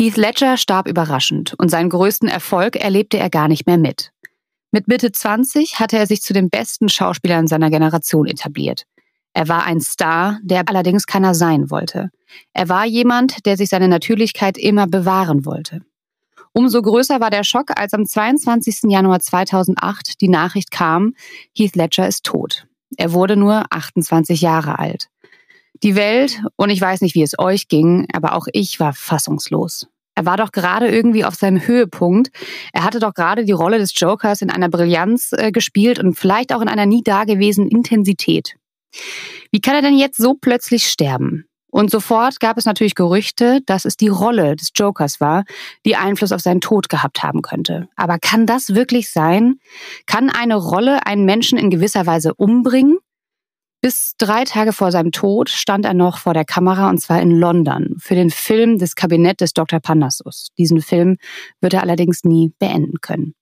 Heath Ledger starb überraschend und seinen größten Erfolg erlebte er gar nicht mehr mit. Mit Mitte 20 hatte er sich zu den besten Schauspielern seiner Generation etabliert. Er war ein Star, der allerdings keiner sein wollte. Er war jemand, der sich seine Natürlichkeit immer bewahren wollte. Umso größer war der Schock, als am 22. Januar 2008 die Nachricht kam, Heath Ledger ist tot. Er wurde nur 28 Jahre alt. Die Welt, und ich weiß nicht, wie es euch ging, aber auch ich war fassungslos. Er war doch gerade irgendwie auf seinem Höhepunkt. Er hatte doch gerade die Rolle des Jokers in einer Brillanz äh, gespielt und vielleicht auch in einer nie dagewesenen Intensität. Wie kann er denn jetzt so plötzlich sterben? Und sofort gab es natürlich Gerüchte, dass es die Rolle des Jokers war, die Einfluss auf seinen Tod gehabt haben könnte. Aber kann das wirklich sein? Kann eine Rolle einen Menschen in gewisser Weise umbringen? Bis drei Tage vor seinem Tod stand er noch vor der Kamera und zwar in London für den Film Das Kabinett des Dr. Parnassus. Diesen Film wird er allerdings nie beenden können.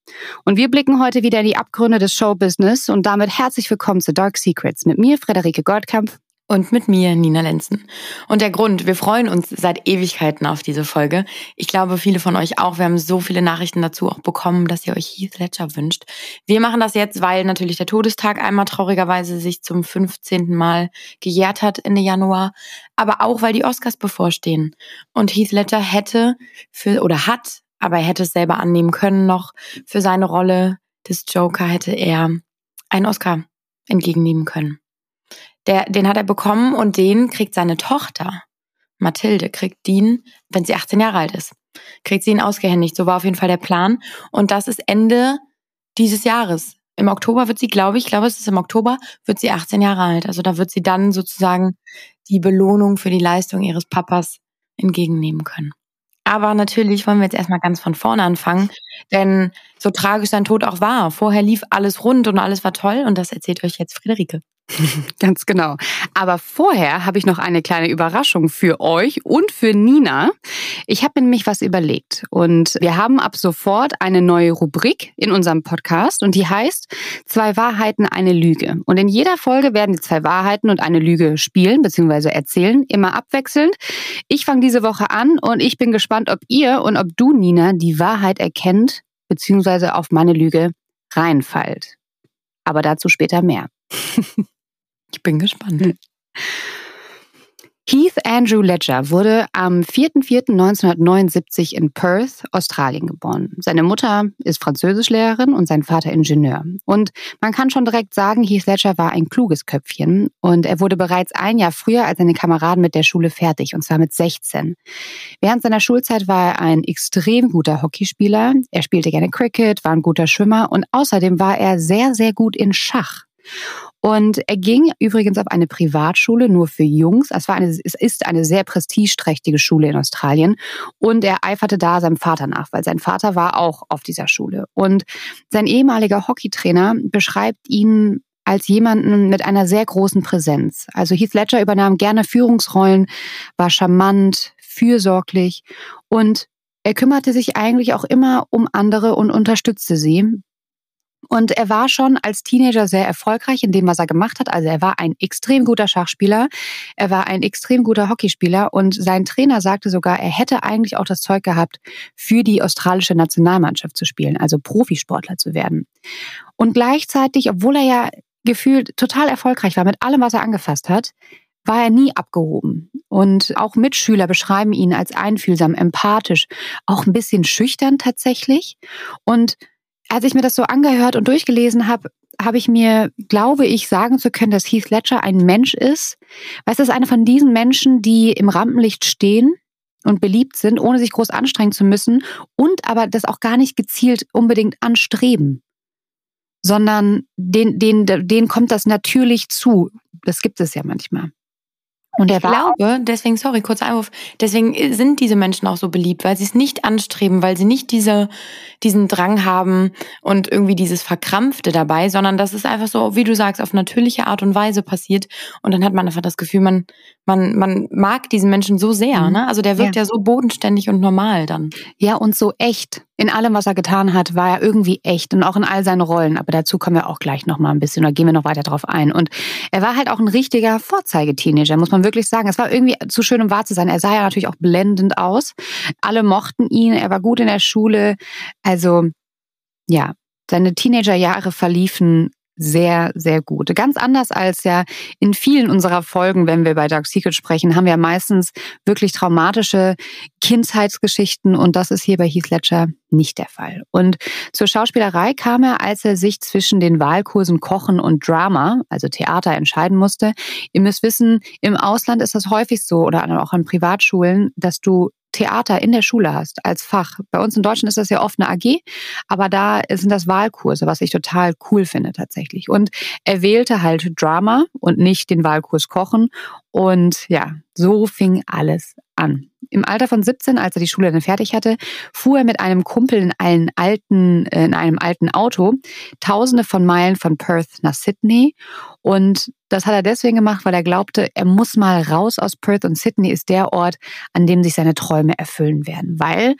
Und wir blicken heute wieder in die Abgründe des Showbusiness und damit herzlich willkommen zu Dark Secrets mit mir, Frederike Goldkamp und mit mir, Nina Lenzen. Und der Grund, wir freuen uns seit Ewigkeiten auf diese Folge. Ich glaube, viele von euch auch. Wir haben so viele Nachrichten dazu auch bekommen, dass ihr euch Heath Ledger wünscht. Wir machen das jetzt, weil natürlich der Todestag einmal traurigerweise sich zum 15. Mal gejährt hat Ende Januar. Aber auch, weil die Oscars bevorstehen. Und Heath Ledger hätte für, oder hat, aber er hätte es selber annehmen können noch, für seine Rolle des Joker hätte er einen Oscar entgegennehmen können. Der, den hat er bekommen und den kriegt seine Tochter. Mathilde kriegt den, wenn sie 18 Jahre alt ist. Kriegt sie ihn ausgehändigt. So war auf jeden Fall der Plan. Und das ist Ende dieses Jahres. Im Oktober wird sie, glaube ich, glaube, es ist im Oktober, wird sie 18 Jahre alt. Also da wird sie dann sozusagen die Belohnung für die Leistung ihres Papas entgegennehmen können. Aber natürlich wollen wir jetzt erstmal ganz von vorne anfangen, denn so tragisch sein Tod auch war. Vorher lief alles rund und alles war toll und das erzählt euch jetzt Friederike. Ganz genau. Aber vorher habe ich noch eine kleine Überraschung für euch und für Nina. Ich habe nämlich was überlegt und wir haben ab sofort eine neue Rubrik in unserem Podcast und die heißt Zwei Wahrheiten, eine Lüge. Und in jeder Folge werden die zwei Wahrheiten und eine Lüge spielen bzw. erzählen, immer abwechselnd. Ich fange diese Woche an und ich bin gespannt, ob ihr und ob du, Nina, die Wahrheit erkennt bzw. auf meine Lüge reinfallt. Aber dazu später mehr. Ich bin gespannt. Hm. Heath Andrew Ledger wurde am 4.4.1979 in Perth, Australien geboren. Seine Mutter ist Französischlehrerin und sein Vater Ingenieur. Und man kann schon direkt sagen, Heath Ledger war ein kluges Köpfchen und er wurde bereits ein Jahr früher als seine Kameraden mit der Schule fertig, und zwar mit 16. Während seiner Schulzeit war er ein extrem guter Hockeyspieler. Er spielte gerne Cricket, war ein guter Schwimmer und außerdem war er sehr, sehr gut in Schach. Und er ging übrigens auf eine Privatschule nur für Jungs. Es, war eine, es ist eine sehr prestigeträchtige Schule in Australien. Und er eiferte da seinem Vater nach, weil sein Vater war auch auf dieser Schule. Und sein ehemaliger Hockeytrainer beschreibt ihn als jemanden mit einer sehr großen Präsenz. Also Heath Ledger übernahm gerne Führungsrollen, war charmant, fürsorglich und er kümmerte sich eigentlich auch immer um andere und unterstützte sie, und er war schon als Teenager sehr erfolgreich in dem, was er gemacht hat. Also er war ein extrem guter Schachspieler, er war ein extrem guter Hockeyspieler und sein Trainer sagte sogar, er hätte eigentlich auch das Zeug gehabt, für die australische Nationalmannschaft zu spielen, also Profisportler zu werden. Und gleichzeitig, obwohl er ja gefühlt total erfolgreich war mit allem, was er angefasst hat, war er nie abgehoben. Und auch Mitschüler beschreiben ihn als einfühlsam, empathisch, auch ein bisschen schüchtern tatsächlich. Und als ich mir das so angehört und durchgelesen habe, habe ich mir, glaube ich, sagen zu können, dass Heath Ledger ein Mensch ist. Weißt du, ist einer von diesen Menschen, die im Rampenlicht stehen und beliebt sind, ohne sich groß anstrengen zu müssen und aber das auch gar nicht gezielt unbedingt anstreben, sondern den, den, denen kommt das natürlich zu. Das gibt es ja manchmal. Und ich glaube, deswegen, sorry, kurzer Einwurf, deswegen sind diese Menschen auch so beliebt, weil sie es nicht anstreben, weil sie nicht diese, diesen Drang haben und irgendwie dieses Verkrampfte dabei, sondern das ist einfach so, wie du sagst, auf natürliche Art und Weise passiert. Und dann hat man einfach das Gefühl, man, man, man mag diesen Menschen so sehr, mhm. ne? Also der wirkt ja. ja so bodenständig und normal dann. Ja, und so echt. in allem, was er getan hat, war er irgendwie echt und auch in all seinen Rollen. Aber dazu kommen wir auch gleich noch mal ein bisschen, da gehen wir noch weiter drauf ein. Und er war halt auch ein richtiger Vorzeige-Teenager, muss man wirklich sagen. Es war irgendwie zu schön, um wahr zu sein. Er sah ja natürlich auch blendend aus. Alle mochten ihn, er war gut in der Schule. Also, ja, seine Teenagerjahre verliefen sehr, sehr gut. Ganz anders als ja in vielen unserer Folgen, wenn wir bei Dark Secret sprechen, haben wir meistens wirklich traumatische Kindheitsgeschichten und das ist hier bei Heath Ledger nicht der Fall. Und zur Schauspielerei kam er, als er sich zwischen den Wahlkursen Kochen und Drama, also Theater, entscheiden musste. Ihr müsst wissen, im Ausland ist das häufig so oder auch an Privatschulen, dass du Theater in der Schule hast als Fach. Bei uns in Deutschland ist das ja oft eine AG, aber da sind das Wahlkurse, was ich total cool finde tatsächlich. Und er wählte halt Drama und nicht den Wahlkurs Kochen. Und ja, so fing alles an. Im Alter von 17, als er die Schule dann fertig hatte, fuhr er mit einem Kumpel in einem alten, äh, in einem alten Auto tausende von Meilen von Perth nach Sydney. Und das hat er deswegen gemacht, weil er glaubte, er muss mal raus aus Perth und Sydney ist der Ort, an dem sich seine Träume erfüllen werden. Weil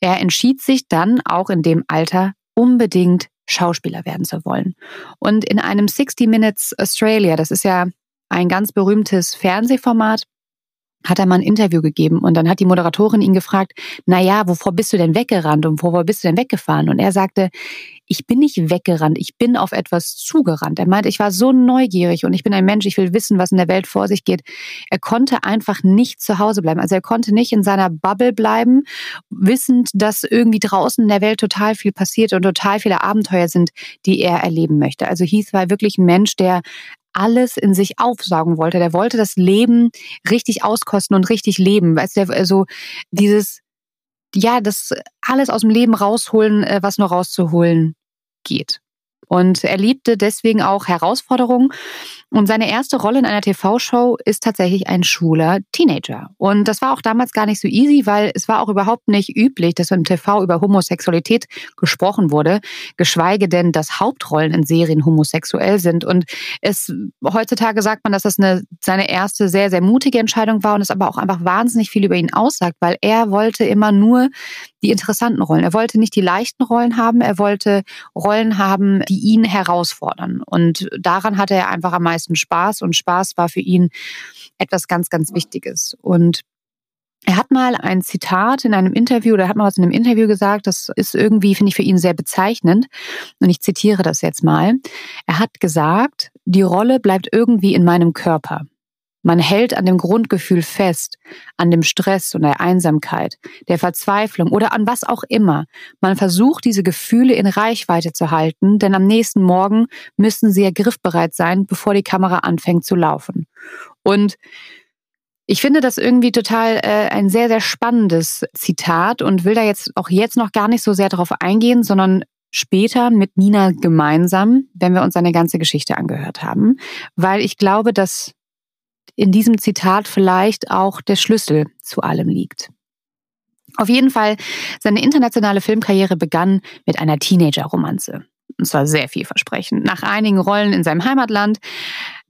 er entschied sich dann auch in dem Alter unbedingt Schauspieler werden zu wollen. Und in einem 60 Minutes Australia, das ist ja ein ganz berühmtes Fernsehformat, hat er mal ein Interview gegeben und dann hat die Moderatorin ihn gefragt, na ja, wovor bist du denn weggerannt und wovor bist du denn weggefahren? Und er sagte, ich bin nicht weggerannt, ich bin auf etwas zugerannt. Er meinte, ich war so neugierig und ich bin ein Mensch, ich will wissen, was in der Welt vor sich geht. Er konnte einfach nicht zu Hause bleiben. Also er konnte nicht in seiner Bubble bleiben, wissend, dass irgendwie draußen in der Welt total viel passiert und total viele Abenteuer sind, die er erleben möchte. Also Heath war wirklich ein Mensch, der alles in sich aufsaugen wollte. Der wollte das Leben richtig auskosten und richtig leben. Weißt du, also dieses, ja, das alles aus dem Leben rausholen, äh, was nur rauszuholen geht. Und er liebte deswegen auch Herausforderungen. Und seine erste Rolle in einer TV-Show ist tatsächlich ein schwuler Teenager. Und das war auch damals gar nicht so easy, weil es war auch überhaupt nicht üblich, dass im TV über Homosexualität gesprochen wurde, geschweige denn, dass Hauptrollen in Serien homosexuell sind. Und es heutzutage sagt man, dass das eine, seine erste sehr, sehr mutige Entscheidung war und es aber auch einfach wahnsinnig viel über ihn aussagt, weil er wollte immer nur die interessanten Rollen. Er wollte nicht die leichten Rollen haben, er wollte Rollen haben, die ihn herausfordern. Und daran hatte er einfach am meisten Spaß und Spaß war für ihn etwas ganz, ganz Wichtiges. Und er hat mal ein Zitat in einem Interview, oder hat mal was in einem Interview gesagt, das ist irgendwie, finde ich, für ihn sehr bezeichnend. Und ich zitiere das jetzt mal. Er hat gesagt, die Rolle bleibt irgendwie in meinem Körper. Man hält an dem Grundgefühl fest, an dem Stress und der Einsamkeit, der Verzweiflung oder an was auch immer. Man versucht, diese Gefühle in Reichweite zu halten, denn am nächsten Morgen müssen sie ja griffbereit sein, bevor die Kamera anfängt zu laufen. Und ich finde das irgendwie total äh, ein sehr, sehr spannendes Zitat und will da jetzt auch jetzt noch gar nicht so sehr darauf eingehen, sondern später mit Nina gemeinsam, wenn wir uns seine ganze Geschichte angehört haben, weil ich glaube, dass in diesem Zitat vielleicht auch der Schlüssel zu allem liegt. Auf jeden Fall, seine internationale Filmkarriere begann mit einer Teenager-Romanze. Und zwar sehr vielversprechend. Nach einigen Rollen in seinem Heimatland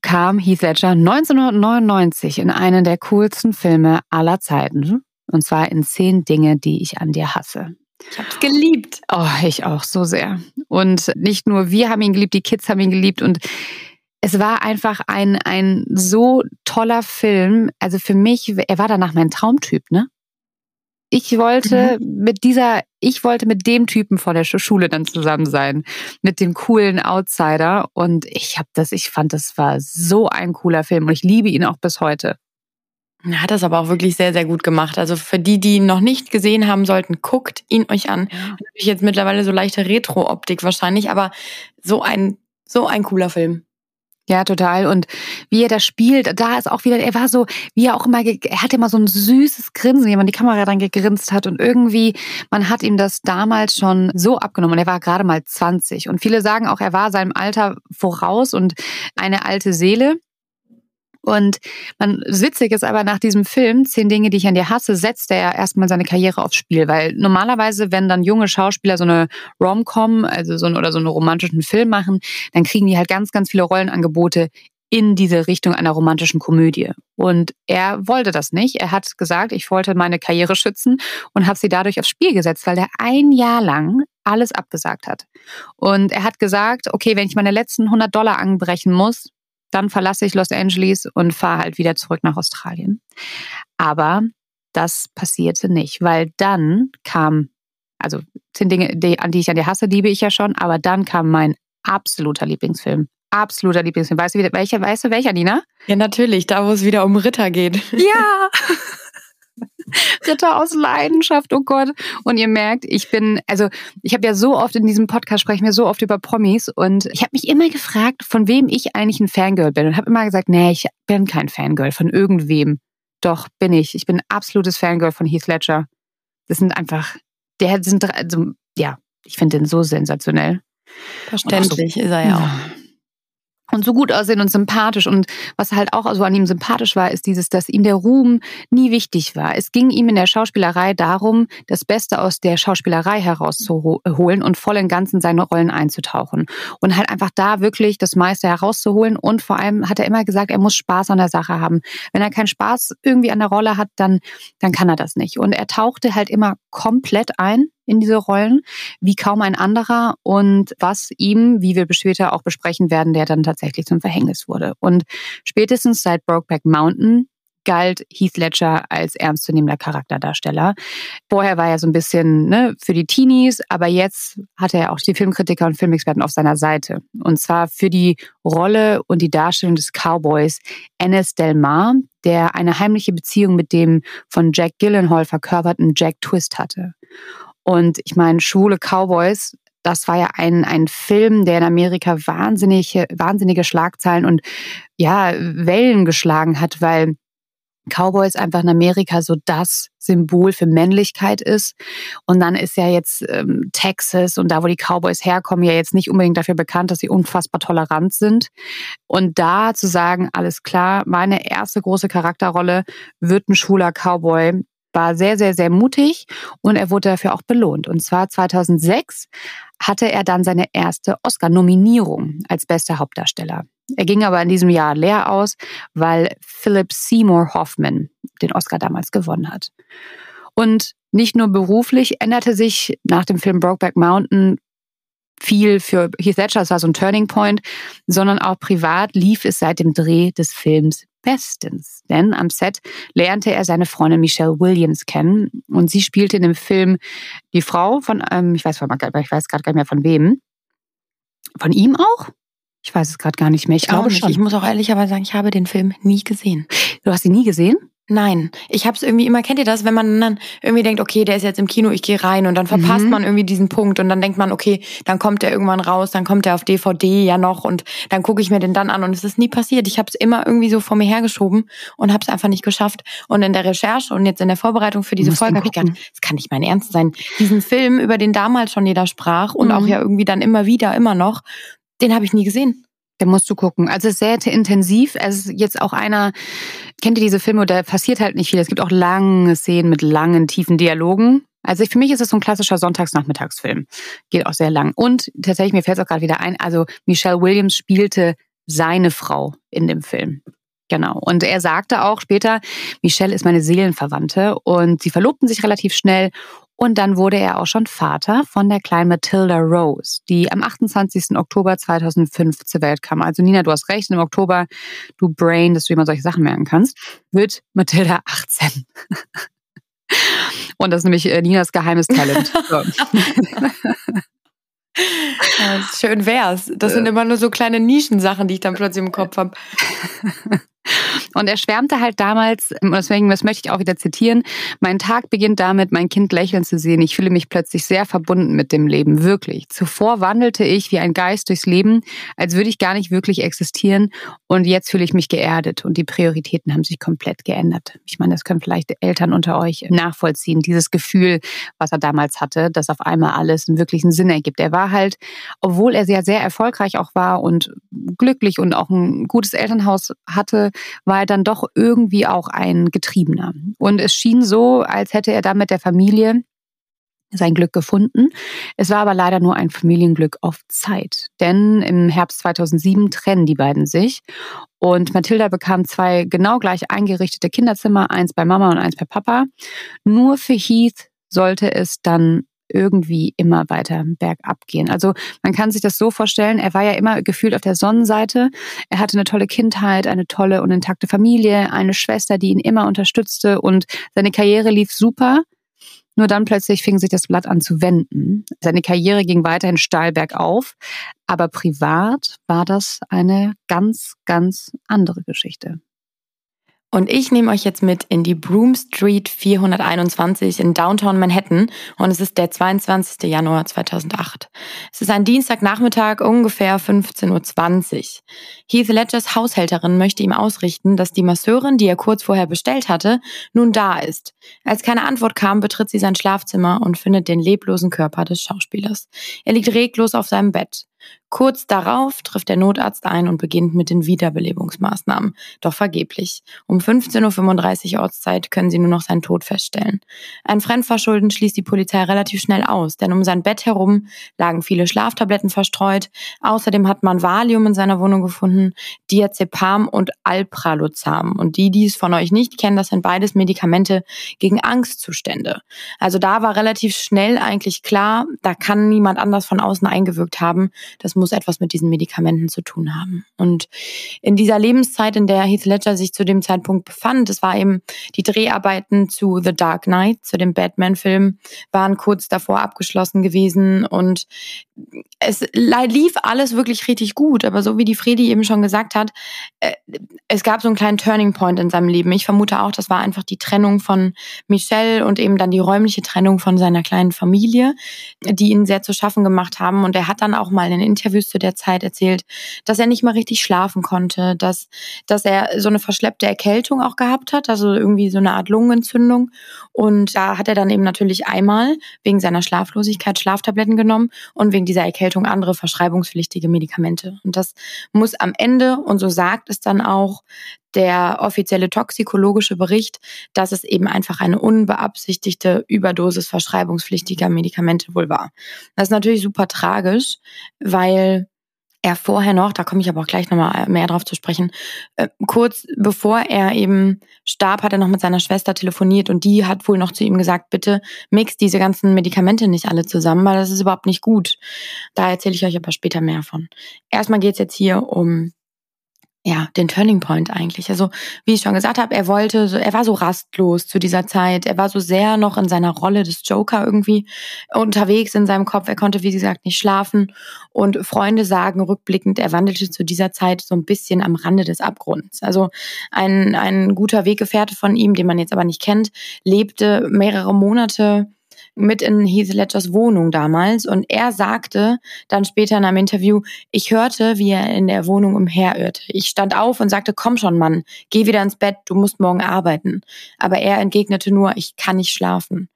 kam Heath Ledger 1999 in einen der coolsten Filme aller Zeiten. Und zwar in Zehn Dinge, die ich an dir hasse. Ich hab's geliebt. Oh, ich auch so sehr. Und nicht nur wir haben ihn geliebt, die Kids haben ihn geliebt und es war einfach ein, ein so toller Film. Also für mich, er war danach mein Traumtyp, ne? Ich wollte mhm. mit dieser, ich wollte mit dem Typen von der Schule dann zusammen sein, mit dem coolen Outsider. Und ich habe das, ich fand, das war so ein cooler Film und ich liebe ihn auch bis heute. Er hat das aber auch wirklich sehr, sehr gut gemacht. Also für die, die ihn noch nicht gesehen haben sollten, guckt ihn euch an. Natürlich jetzt mittlerweile so leichte Retro-Optik wahrscheinlich, aber so ein, so ein cooler Film. Ja, total. Und wie er das spielt, da ist auch wieder, er war so, wie er auch immer, er hatte immer so ein süßes Grinsen, wie man die Kamera dann gegrinst hat. Und irgendwie, man hat ihm das damals schon so abgenommen. Und er war gerade mal 20. Und viele sagen auch, er war seinem Alter voraus und eine alte Seele. Und man witzig ist aber nach diesem Film, Zehn Dinge, die ich an dir hasse, setzt er erstmal seine Karriere aufs Spiel. Weil normalerweise, wenn dann junge Schauspieler so eine Rom-Com, also so ein, oder so einen romantischen Film machen, dann kriegen die halt ganz, ganz viele Rollenangebote in diese Richtung einer romantischen Komödie. Und er wollte das nicht. Er hat gesagt, ich wollte meine Karriere schützen und habe sie dadurch aufs Spiel gesetzt, weil er ein Jahr lang alles abgesagt hat. Und er hat gesagt, okay, wenn ich meine letzten 100 Dollar anbrechen muss, dann verlasse ich Los Angeles und fahre halt wieder zurück nach Australien. Aber das passierte nicht, weil dann kam, also zehn Dinge, die, an die ich an dir hasse, liebe ich ja schon, aber dann kam mein absoluter Lieblingsfilm absoluter Lieblingsfilm. Weißt du, welcher, weißt du welcher, Nina? Ja, natürlich, da wo es wieder um Ritter geht. Ja! Ritter aus Leidenschaft, oh Gott. Und ihr merkt, ich bin, also ich habe ja so oft in diesem Podcast sprechen wir so oft über Promis und ich habe mich immer gefragt, von wem ich eigentlich ein Fangirl bin und habe immer gesagt, nee, ich bin kein Fangirl von irgendwem. Doch bin ich. Ich bin ein absolutes Fangirl von Heath Ledger. Das sind einfach, der sind, also, ja, ich finde den so sensationell. Verständlich so, ist er ja auch und so gut aussehen und sympathisch. Und was halt auch so an ihm sympathisch war, ist dieses, dass ihm der Ruhm nie wichtig war. Es ging ihm in der Schauspielerei darum, das Beste aus der Schauspielerei herauszuholen und voll in Ganzen seine Rollen einzutauchen. Und halt einfach da wirklich das meiste herauszuholen. Und vor allem hat er immer gesagt, er muss Spaß an der Sache haben. Wenn er keinen Spaß irgendwie an der Rolle hat, dann, dann kann er das nicht. Und er tauchte halt immer komplett ein in diese Rollen, wie kaum ein anderer und was ihm, wie wir später auch besprechen werden, der dann tatsächlich zum Verhängnis wurde. Und spätestens seit Brokeback Mountain galt Heath Ledger als ernstzunehmender Charakterdarsteller. Vorher war er so ein bisschen ne, für die Teenies, aber jetzt hat er auch die Filmkritiker und Filmexperten auf seiner Seite. Und zwar für die Rolle und die Darstellung des Cowboys Ennis Del Mar, der eine heimliche Beziehung mit dem von Jack Gyllenhaal verkörperten Jack Twist hatte. Und ich meine, schwule Cowboys, das war ja ein, ein Film, der in Amerika wahnsinnige, wahnsinnige Schlagzeilen und ja, Wellen geschlagen hat, weil Cowboys einfach in Amerika so das Symbol für Männlichkeit ist. Und dann ist ja jetzt ähm, Texas und da, wo die Cowboys herkommen, ja jetzt nicht unbedingt dafür bekannt, dass sie unfassbar tolerant sind. Und da zu sagen, alles klar, meine erste große Charakterrolle wird ein schwuler Cowboy, war sehr, sehr, sehr mutig und er wurde dafür auch belohnt. Und zwar 2006 hatte er dann seine erste Oscar-Nominierung als bester Hauptdarsteller. Er ging aber in diesem Jahr leer aus, weil Philip Seymour Hoffman den Oscar damals gewonnen hat. Und nicht nur beruflich änderte sich nach dem Film Brokeback Mountain viel für Heath Ledger, das war so ein Turning Point, sondern auch privat lief es seit dem Dreh des Films bestens. Denn am Set lernte er seine Freundin Michelle Williams kennen und sie spielte in dem Film die Frau von, ähm, ich weiß, ich weiß gerade gar nicht mehr von wem. Von ihm auch? Ich weiß es gerade gar nicht mehr. Ich, ich glaube schon. Ich muss auch ehrlicherweise sagen, ich habe den Film nie gesehen. Du hast ihn nie gesehen? Nein, ich habe es irgendwie immer, kennt ihr das, wenn man dann irgendwie denkt, okay, der ist jetzt im Kino, ich gehe rein und dann verpasst mhm. man irgendwie diesen Punkt und dann denkt man, okay, dann kommt der irgendwann raus, dann kommt der auf DVD ja noch und dann gucke ich mir den dann an und es ist nie passiert. Ich habe es immer irgendwie so vor mir hergeschoben und habe es einfach nicht geschafft. Und in der Recherche und jetzt in der Vorbereitung für diese Folge habe ich gedacht, das kann nicht mein Ernst sein. Diesen Film, über den damals schon jeder sprach und mhm. auch ja irgendwie dann immer wieder, immer noch, den habe ich nie gesehen. Der musst du gucken. Also es ist sehr intensiv. Es ist jetzt auch einer, kennt ihr diese Filme, da passiert halt nicht viel. Es gibt auch lange Szenen mit langen, tiefen Dialogen. Also für mich ist es so ein klassischer Sonntagsnachmittagsfilm. Geht auch sehr lang. Und tatsächlich, mir fällt es auch gerade wieder ein, also Michelle Williams spielte seine Frau in dem Film. Genau. Und er sagte auch später, Michelle ist meine Seelenverwandte und sie verlobten sich relativ schnell und dann wurde er auch schon Vater von der kleinen Matilda Rose, die am 28. Oktober 2005 zur Welt kam. Also Nina, du hast recht, im Oktober, du Brain, dass du immer solche Sachen merken kannst, wird Matilda 18. Und das ist nämlich äh, Ninas geheimes Talent. So. Ja, schön wär's. Das sind immer nur so kleine Nischensachen, die ich dann plötzlich im Kopf habe. Und er schwärmte halt damals, und deswegen, das möchte ich auch wieder zitieren, mein Tag beginnt damit, mein Kind lächeln zu sehen. Ich fühle mich plötzlich sehr verbunden mit dem Leben, wirklich. Zuvor wandelte ich wie ein Geist durchs Leben, als würde ich gar nicht wirklich existieren. Und jetzt fühle ich mich geerdet und die Prioritäten haben sich komplett geändert. Ich meine, das können vielleicht Eltern unter euch nachvollziehen, dieses Gefühl, was er damals hatte, dass auf einmal alles einen wirklichen Sinn ergibt. Er war halt, obwohl er sehr, sehr erfolgreich auch war und glücklich und auch ein gutes Elternhaus hatte, war er dann doch irgendwie auch ein Getriebener. Und es schien so, als hätte er damit der Familie sein Glück gefunden. Es war aber leider nur ein Familienglück auf Zeit. Denn im Herbst 2007 trennen die beiden sich und Mathilda bekam zwei genau gleich eingerichtete Kinderzimmer, eins bei Mama und eins bei Papa. Nur für Heath sollte es dann irgendwie immer weiter bergab gehen. Also man kann sich das so vorstellen, er war ja immer gefühlt auf der Sonnenseite. Er hatte eine tolle Kindheit, eine tolle und intakte Familie, eine Schwester, die ihn immer unterstützte und seine Karriere lief super. Nur dann plötzlich fing sich das Blatt an zu wenden. Seine Karriere ging weiterhin steil bergauf, aber privat war das eine ganz, ganz andere Geschichte. Und ich nehme euch jetzt mit in die Broom Street 421 in Downtown Manhattan und es ist der 22. Januar 2008. Es ist ein Dienstagnachmittag, ungefähr 15.20 Uhr. Heath Ledgers Haushälterin möchte ihm ausrichten, dass die Masseurin, die er kurz vorher bestellt hatte, nun da ist. Als keine Antwort kam, betritt sie sein Schlafzimmer und findet den leblosen Körper des Schauspielers. Er liegt reglos auf seinem Bett. Kurz darauf trifft der Notarzt ein und beginnt mit den Wiederbelebungsmaßnahmen. Doch vergeblich. Um 15.35 Uhr Ortszeit können sie nur noch seinen Tod feststellen. Ein Fremdverschulden schließt die Polizei relativ schnell aus, denn um sein Bett herum lagen viele Schlaftabletten verstreut. Außerdem hat man Valium in seiner Wohnung gefunden, Diazepam und Alpralozam. Und die, die es von euch nicht kennen, das sind beides Medikamente gegen Angstzustände. Also da war relativ schnell eigentlich klar, da kann niemand anders von außen eingewirkt haben. Das muss etwas mit diesen Medikamenten zu tun haben. Und in dieser Lebenszeit, in der Heath Ledger sich zu dem Zeitpunkt befand, es war eben die Dreharbeiten zu The Dark Knight, zu dem Batman-Film, waren kurz davor abgeschlossen gewesen und es lief alles wirklich richtig gut, aber so wie die Fredi eben schon gesagt hat, äh, es gab so einen kleinen Turning Point in seinem Leben. Ich vermute auch, das war einfach die Trennung von Michelle und eben dann die räumliche Trennung von seiner kleinen Familie, die ihn sehr zu schaffen gemacht haben. Und er hat dann auch mal in Interviews zu der Zeit erzählt, dass er nicht mal richtig schlafen konnte, dass, dass er so eine verschleppte Erkältung auch gehabt hat, also irgendwie so eine Art Lungenentzündung. Und da hat er dann eben natürlich einmal wegen seiner Schlaflosigkeit Schlaftabletten genommen und wegen dieser Erkältung andere verschreibungspflichtige Medikamente. Und das muss am Ende, und so sagt es dann auch der offizielle toxikologische Bericht, dass es eben einfach eine unbeabsichtigte Überdosis verschreibungspflichtiger Medikamente wohl war. Das ist natürlich super tragisch, weil er vorher noch, da komme ich aber auch gleich nochmal mehr drauf zu sprechen, äh, kurz bevor er eben starb, hat er noch mit seiner Schwester telefoniert und die hat wohl noch zu ihm gesagt, bitte mix diese ganzen Medikamente nicht alle zusammen, weil das ist überhaupt nicht gut. Da erzähle ich euch aber später mehr von. Erstmal geht es jetzt hier um ja, den Turning Point eigentlich. Also, wie ich schon gesagt habe, er wollte, so, er war so rastlos zu dieser Zeit. Er war so sehr noch in seiner Rolle des Joker irgendwie unterwegs in seinem Kopf. Er konnte, wie gesagt, nicht schlafen. Und Freunde sagen rückblickend, er wandelte zu dieser Zeit so ein bisschen am Rande des Abgrunds. Also, ein, ein guter Weggefährte von ihm, den man jetzt aber nicht kennt, lebte mehrere Monate mit in Heath Ledgers Wohnung damals und er sagte dann später in einem Interview, ich hörte, wie er in der Wohnung umherirrte. Ich stand auf und sagte, komm schon, Mann, geh wieder ins Bett, du musst morgen arbeiten. Aber er entgegnete nur, ich kann nicht schlafen.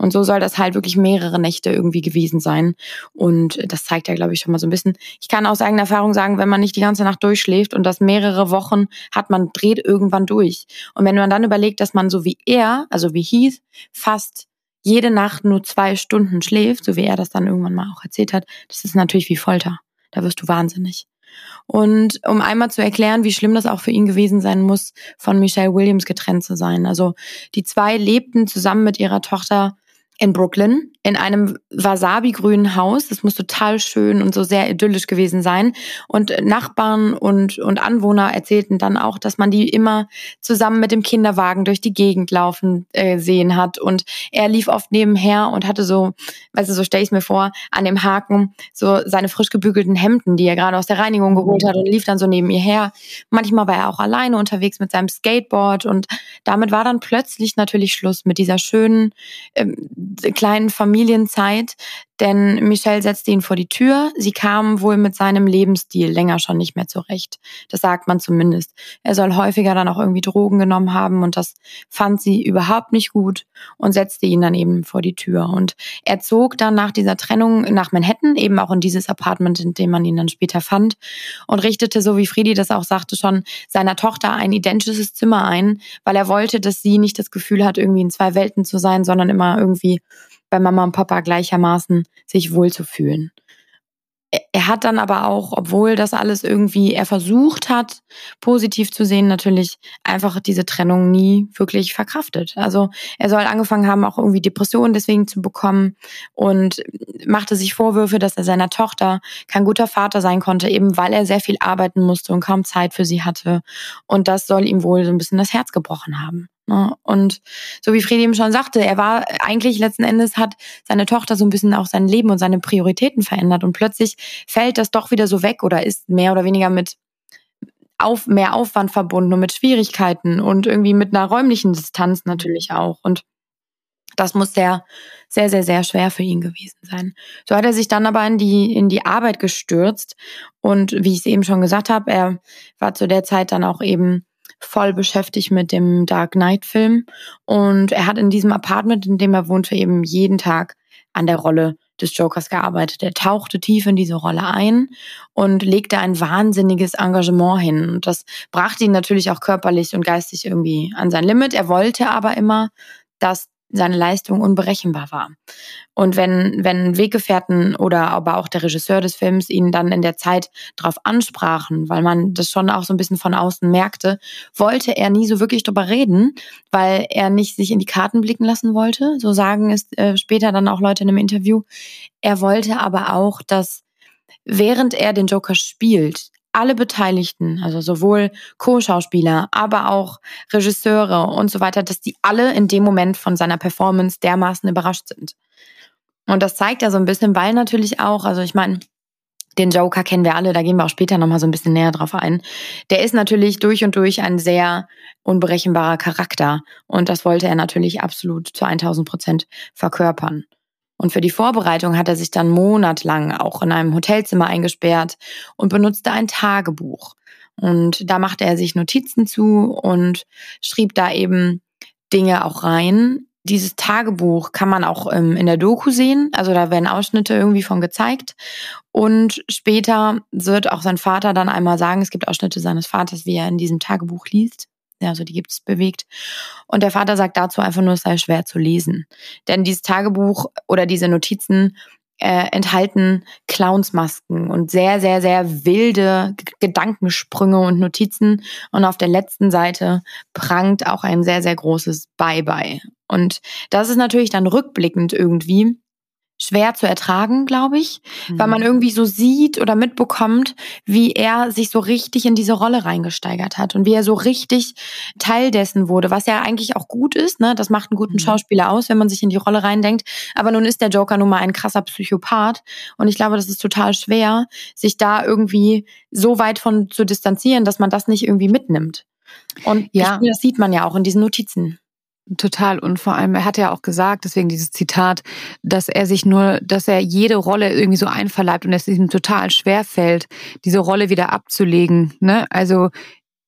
Und so soll das halt wirklich mehrere Nächte irgendwie gewesen sein. Und das zeigt ja, glaube ich, schon mal so ein bisschen. Ich kann aus eigener Erfahrung sagen, wenn man nicht die ganze Nacht durchschläft und das mehrere Wochen hat, man dreht irgendwann durch. Und wenn man dann überlegt, dass man so wie er, also wie Heath, fast jede Nacht nur zwei Stunden schläft, so wie er das dann irgendwann mal auch erzählt hat, das ist natürlich wie Folter. Da wirst du wahnsinnig. Und um einmal zu erklären, wie schlimm das auch für ihn gewesen sein muss, von Michelle Williams getrennt zu sein. Also die zwei lebten zusammen mit ihrer Tochter in Brooklyn in einem wasabi-grünen Haus. Das muss total schön und so sehr idyllisch gewesen sein. Und Nachbarn und, und Anwohner erzählten dann auch, dass man die immer zusammen mit dem Kinderwagen durch die Gegend laufen äh, sehen hat. Und er lief oft nebenher und hatte so, also so stelle ich mir vor, an dem Haken so seine frisch gebügelten Hemden, die er gerade aus der Reinigung geholt hat und lief dann so neben ihr her. Manchmal war er auch alleine unterwegs mit seinem Skateboard und damit war dann plötzlich natürlich Schluss mit dieser schönen ähm, kleinen Familienzeit, Denn Michelle setzte ihn vor die Tür. Sie kam wohl mit seinem Lebensstil länger schon nicht mehr zurecht. Das sagt man zumindest. Er soll häufiger dann auch irgendwie Drogen genommen haben und das fand sie überhaupt nicht gut und setzte ihn dann eben vor die Tür. Und er zog dann nach dieser Trennung nach Manhattan, eben auch in dieses Apartment, in dem man ihn dann später fand und richtete, so wie Friedi das auch sagte, schon seiner Tochter ein identisches Zimmer ein, weil er wollte, dass sie nicht das Gefühl hat, irgendwie in zwei Welten zu sein, sondern immer irgendwie bei Mama und Papa gleichermaßen sich wohlzufühlen. Er hat dann aber auch, obwohl das alles irgendwie er versucht hat, positiv zu sehen, natürlich einfach diese Trennung nie wirklich verkraftet. Also er soll angefangen haben, auch irgendwie Depressionen deswegen zu bekommen und machte sich Vorwürfe, dass er seiner Tochter kein guter Vater sein konnte, eben weil er sehr viel arbeiten musste und kaum Zeit für sie hatte. Und das soll ihm wohl so ein bisschen das Herz gebrochen haben. Ne? Und so wie Friedi eben schon sagte, er war eigentlich letzten Endes hat seine Tochter so ein bisschen auch sein Leben und seine Prioritäten verändert und plötzlich fällt das doch wieder so weg oder ist mehr oder weniger mit auf, mehr Aufwand verbunden und mit Schwierigkeiten und irgendwie mit einer räumlichen Distanz natürlich auch. Und das muss sehr, sehr, sehr, sehr schwer für ihn gewesen sein. So hat er sich dann aber in die, in die Arbeit gestürzt. Und wie ich es eben schon gesagt habe, er war zu der Zeit dann auch eben voll beschäftigt mit dem Dark Knight Film. Und er hat in diesem Apartment, in dem er wohnte, eben jeden Tag an der Rolle des Jokers gearbeitet. Er tauchte tief in diese Rolle ein und legte ein wahnsinniges Engagement hin. Und das brachte ihn natürlich auch körperlich und geistig irgendwie an sein Limit. Er wollte aber immer, dass seine Leistung unberechenbar war. Und wenn, wenn Weggefährten oder aber auch der Regisseur des Films ihn dann in der Zeit darauf ansprachen, weil man das schon auch so ein bisschen von außen merkte, wollte er nie so wirklich drüber reden, weil er nicht sich in die Karten blicken lassen wollte. So sagen es äh, später dann auch Leute in einem Interview. Er wollte aber auch, dass während er den Joker spielt, alle Beteiligten, also sowohl Co-Schauspieler, aber auch Regisseure und so weiter, dass die alle in dem Moment von seiner Performance dermaßen überrascht sind. Und das zeigt ja so ein bisschen, weil natürlich auch, also ich meine, den Joker kennen wir alle, da gehen wir auch später nochmal so ein bisschen näher drauf ein. Der ist natürlich durch und durch ein sehr unberechenbarer Charakter. Und das wollte er natürlich absolut zu 1000 Prozent verkörpern. Und für die Vorbereitung hat er sich dann monatelang auch in einem Hotelzimmer eingesperrt und benutzte ein Tagebuch. Und da machte er sich Notizen zu und schrieb da eben Dinge auch rein. Dieses Tagebuch kann man auch ähm, in der Doku sehen, also da werden Ausschnitte irgendwie von gezeigt. Und später wird auch sein Vater dann einmal sagen, es gibt Ausschnitte seines Vaters, wie er in diesem Tagebuch liest also die gibt es bewegt. Und der Vater sagt dazu einfach nur, es sei schwer zu lesen. Denn dieses Tagebuch oder diese Notizen äh, enthalten Clownsmasken und sehr, sehr, sehr wilde Gedankensprünge und Notizen. Und auf der letzten Seite prangt auch ein sehr, sehr großes Bye-bye. Und das ist natürlich dann rückblickend irgendwie schwer zu ertragen, glaube ich, mhm. weil man irgendwie so sieht oder mitbekommt, wie er sich so richtig in diese Rolle reingesteigert hat und wie er so richtig Teil dessen wurde, was ja eigentlich auch gut ist, ne? Das macht einen guten mhm. Schauspieler aus, wenn man sich in die Rolle reindenkt. Aber nun ist der Joker nun mal ein krasser Psychopath und ich glaube, das ist total schwer, sich da irgendwie so weit von zu distanzieren, dass man das nicht irgendwie mitnimmt. Und ja. Finde, das sieht man ja auch in diesen Notizen. Total. Und vor allem, er hat ja auch gesagt, deswegen dieses Zitat, dass er sich nur, dass er jede Rolle irgendwie so einverleibt und es ihm total schwer fällt, diese Rolle wieder abzulegen. Ne? Also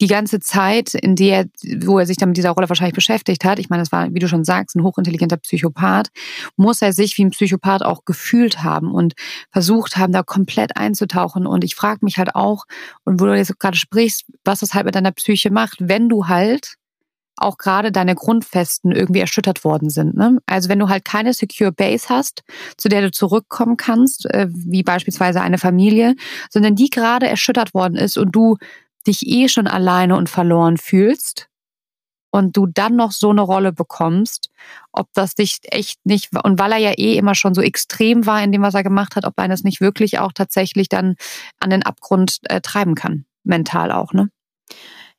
die ganze Zeit, in der, wo er sich dann mit dieser Rolle wahrscheinlich beschäftigt hat, ich meine, das war, wie du schon sagst, ein hochintelligenter Psychopath, muss er sich wie ein Psychopath auch gefühlt haben und versucht haben, da komplett einzutauchen. Und ich frage mich halt auch, und wo du jetzt gerade sprichst, was das halt mit deiner Psyche macht, wenn du halt auch gerade deine Grundfesten irgendwie erschüttert worden sind. Ne? Also wenn du halt keine Secure Base hast, zu der du zurückkommen kannst, äh, wie beispielsweise eine Familie, sondern die gerade erschüttert worden ist und du dich eh schon alleine und verloren fühlst und du dann noch so eine Rolle bekommst, ob das dich echt nicht, und weil er ja eh immer schon so extrem war in dem, was er gemacht hat, ob man das nicht wirklich auch tatsächlich dann an den Abgrund äh, treiben kann, mental auch, ne?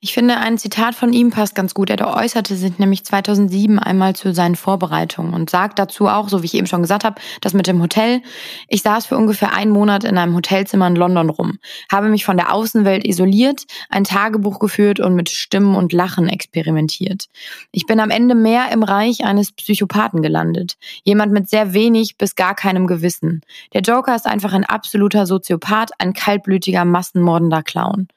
Ich finde, ein Zitat von ihm passt ganz gut. Er äußerte sich nämlich 2007 einmal zu seinen Vorbereitungen und sagt dazu auch, so wie ich eben schon gesagt habe, das mit dem Hotel. Ich saß für ungefähr einen Monat in einem Hotelzimmer in London rum, habe mich von der Außenwelt isoliert, ein Tagebuch geführt und mit Stimmen und Lachen experimentiert. Ich bin am Ende mehr im Reich eines Psychopathen gelandet. Jemand mit sehr wenig bis gar keinem Gewissen. Der Joker ist einfach ein absoluter Soziopath, ein kaltblütiger, massenmordender Clown.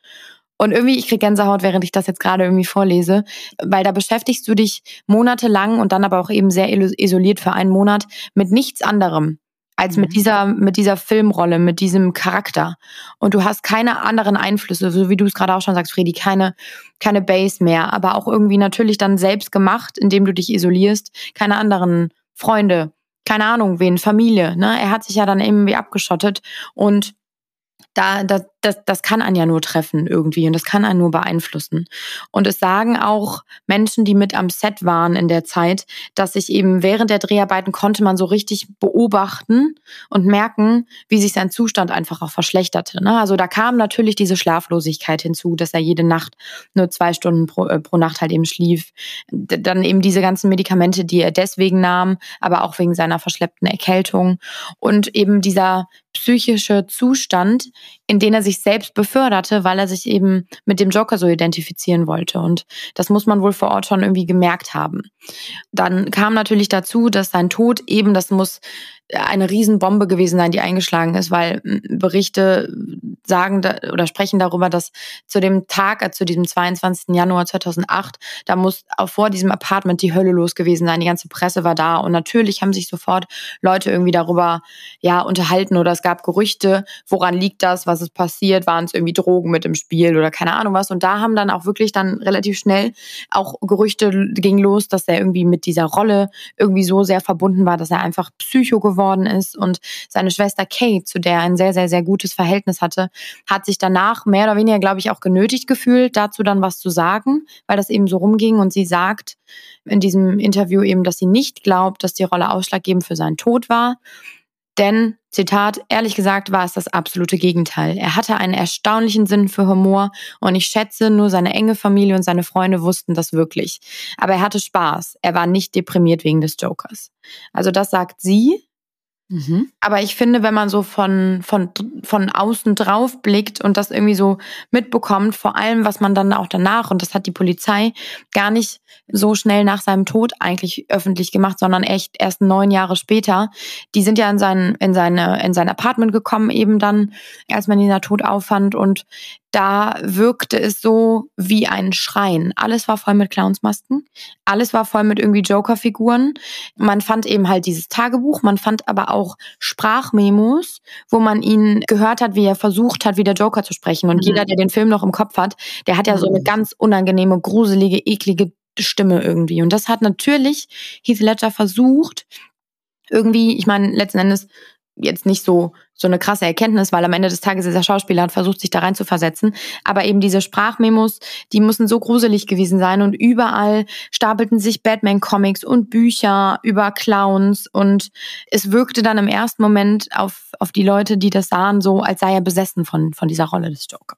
Und irgendwie, ich kriege Gänsehaut, während ich das jetzt gerade irgendwie vorlese, weil da beschäftigst du dich monatelang und dann aber auch eben sehr isoliert für einen Monat mit nichts anderem als mit mhm. dieser, mit dieser Filmrolle, mit diesem Charakter. Und du hast keine anderen Einflüsse, so wie du es gerade auch schon sagst, Fredi, keine, keine Base mehr, aber auch irgendwie natürlich dann selbst gemacht, indem du dich isolierst, keine anderen Freunde, keine Ahnung, wen, Familie, ne? Er hat sich ja dann irgendwie abgeschottet und da, da, das, das kann einen ja nur treffen irgendwie und das kann einen nur beeinflussen. Und es sagen auch Menschen, die mit am Set waren in der Zeit, dass sich eben während der Dreharbeiten konnte man so richtig beobachten und merken, wie sich sein Zustand einfach auch verschlechterte. Ne? Also da kam natürlich diese Schlaflosigkeit hinzu, dass er jede Nacht nur zwei Stunden pro, äh, pro Nacht halt eben schlief. Dann eben diese ganzen Medikamente, die er deswegen nahm, aber auch wegen seiner verschleppten Erkältung und eben dieser psychische Zustand, in den er sich selbst beförderte, weil er sich eben mit dem Joker so identifizieren wollte. Und das muss man wohl vor Ort schon irgendwie gemerkt haben. Dann kam natürlich dazu, dass sein Tod eben, das muss eine Riesenbombe gewesen sein, die eingeschlagen ist, weil Berichte sagen da, oder sprechen darüber, dass zu dem Tag, äh, zu diesem 22. Januar 2008, da muss auch vor diesem Apartment die Hölle los gewesen sein. Die ganze Presse war da und natürlich haben sich sofort Leute irgendwie darüber ja unterhalten oder es gab Gerüchte, woran liegt das, was ist passiert, waren es irgendwie Drogen mit im Spiel oder keine Ahnung was. Und da haben dann auch wirklich dann relativ schnell auch Gerüchte ging los, dass er irgendwie mit dieser Rolle irgendwie so sehr verbunden war, dass er einfach Psycho geworden geworden ist. Und seine Schwester Kate, zu der er ein sehr, sehr, sehr gutes Verhältnis hatte, hat sich danach mehr oder weniger, glaube ich, auch genötigt gefühlt, dazu dann was zu sagen, weil das eben so rumging. Und sie sagt in diesem Interview eben, dass sie nicht glaubt, dass die Rolle ausschlaggebend für seinen Tod war. Denn, Zitat, ehrlich gesagt war es das absolute Gegenteil. Er hatte einen erstaunlichen Sinn für Humor und ich schätze, nur seine enge Familie und seine Freunde wussten das wirklich. Aber er hatte Spaß. Er war nicht deprimiert wegen des Jokers. Also das sagt sie. Mhm. Aber ich finde, wenn man so von, von, von außen drauf blickt und das irgendwie so mitbekommt, vor allem was man dann auch danach, und das hat die Polizei gar nicht so schnell nach seinem Tod eigentlich öffentlich gemacht, sondern echt erst neun Jahre später. Die sind ja in sein, in seine, in sein Apartment gekommen, eben dann, als man ihn da tot auffand. Und da wirkte es so wie ein Schrein. Alles war voll mit Clownsmasken, alles war voll mit irgendwie Joker-Figuren. Man fand eben halt dieses Tagebuch, man fand aber auch Sprachmemos, wo man ihn gehört hat, wie er versucht hat, wie der Joker zu sprechen. Und mhm. jeder, der den Film noch im Kopf hat, der hat ja so eine mhm. ganz unangenehme, gruselige, eklige Stimme irgendwie. Und das hat natürlich Heath Ledger versucht, irgendwie, ich meine, letzten Endes jetzt nicht so so eine krasse Erkenntnis, weil am Ende des Tages der Schauspieler hat versucht, sich da rein zu versetzen. Aber eben diese Sprachmemos, die mussten so gruselig gewesen sein und überall stapelten sich Batman-Comics und Bücher über Clowns und es wirkte dann im ersten Moment auf, auf die Leute, die das sahen, so, als sei er besessen von, von dieser Rolle des Joker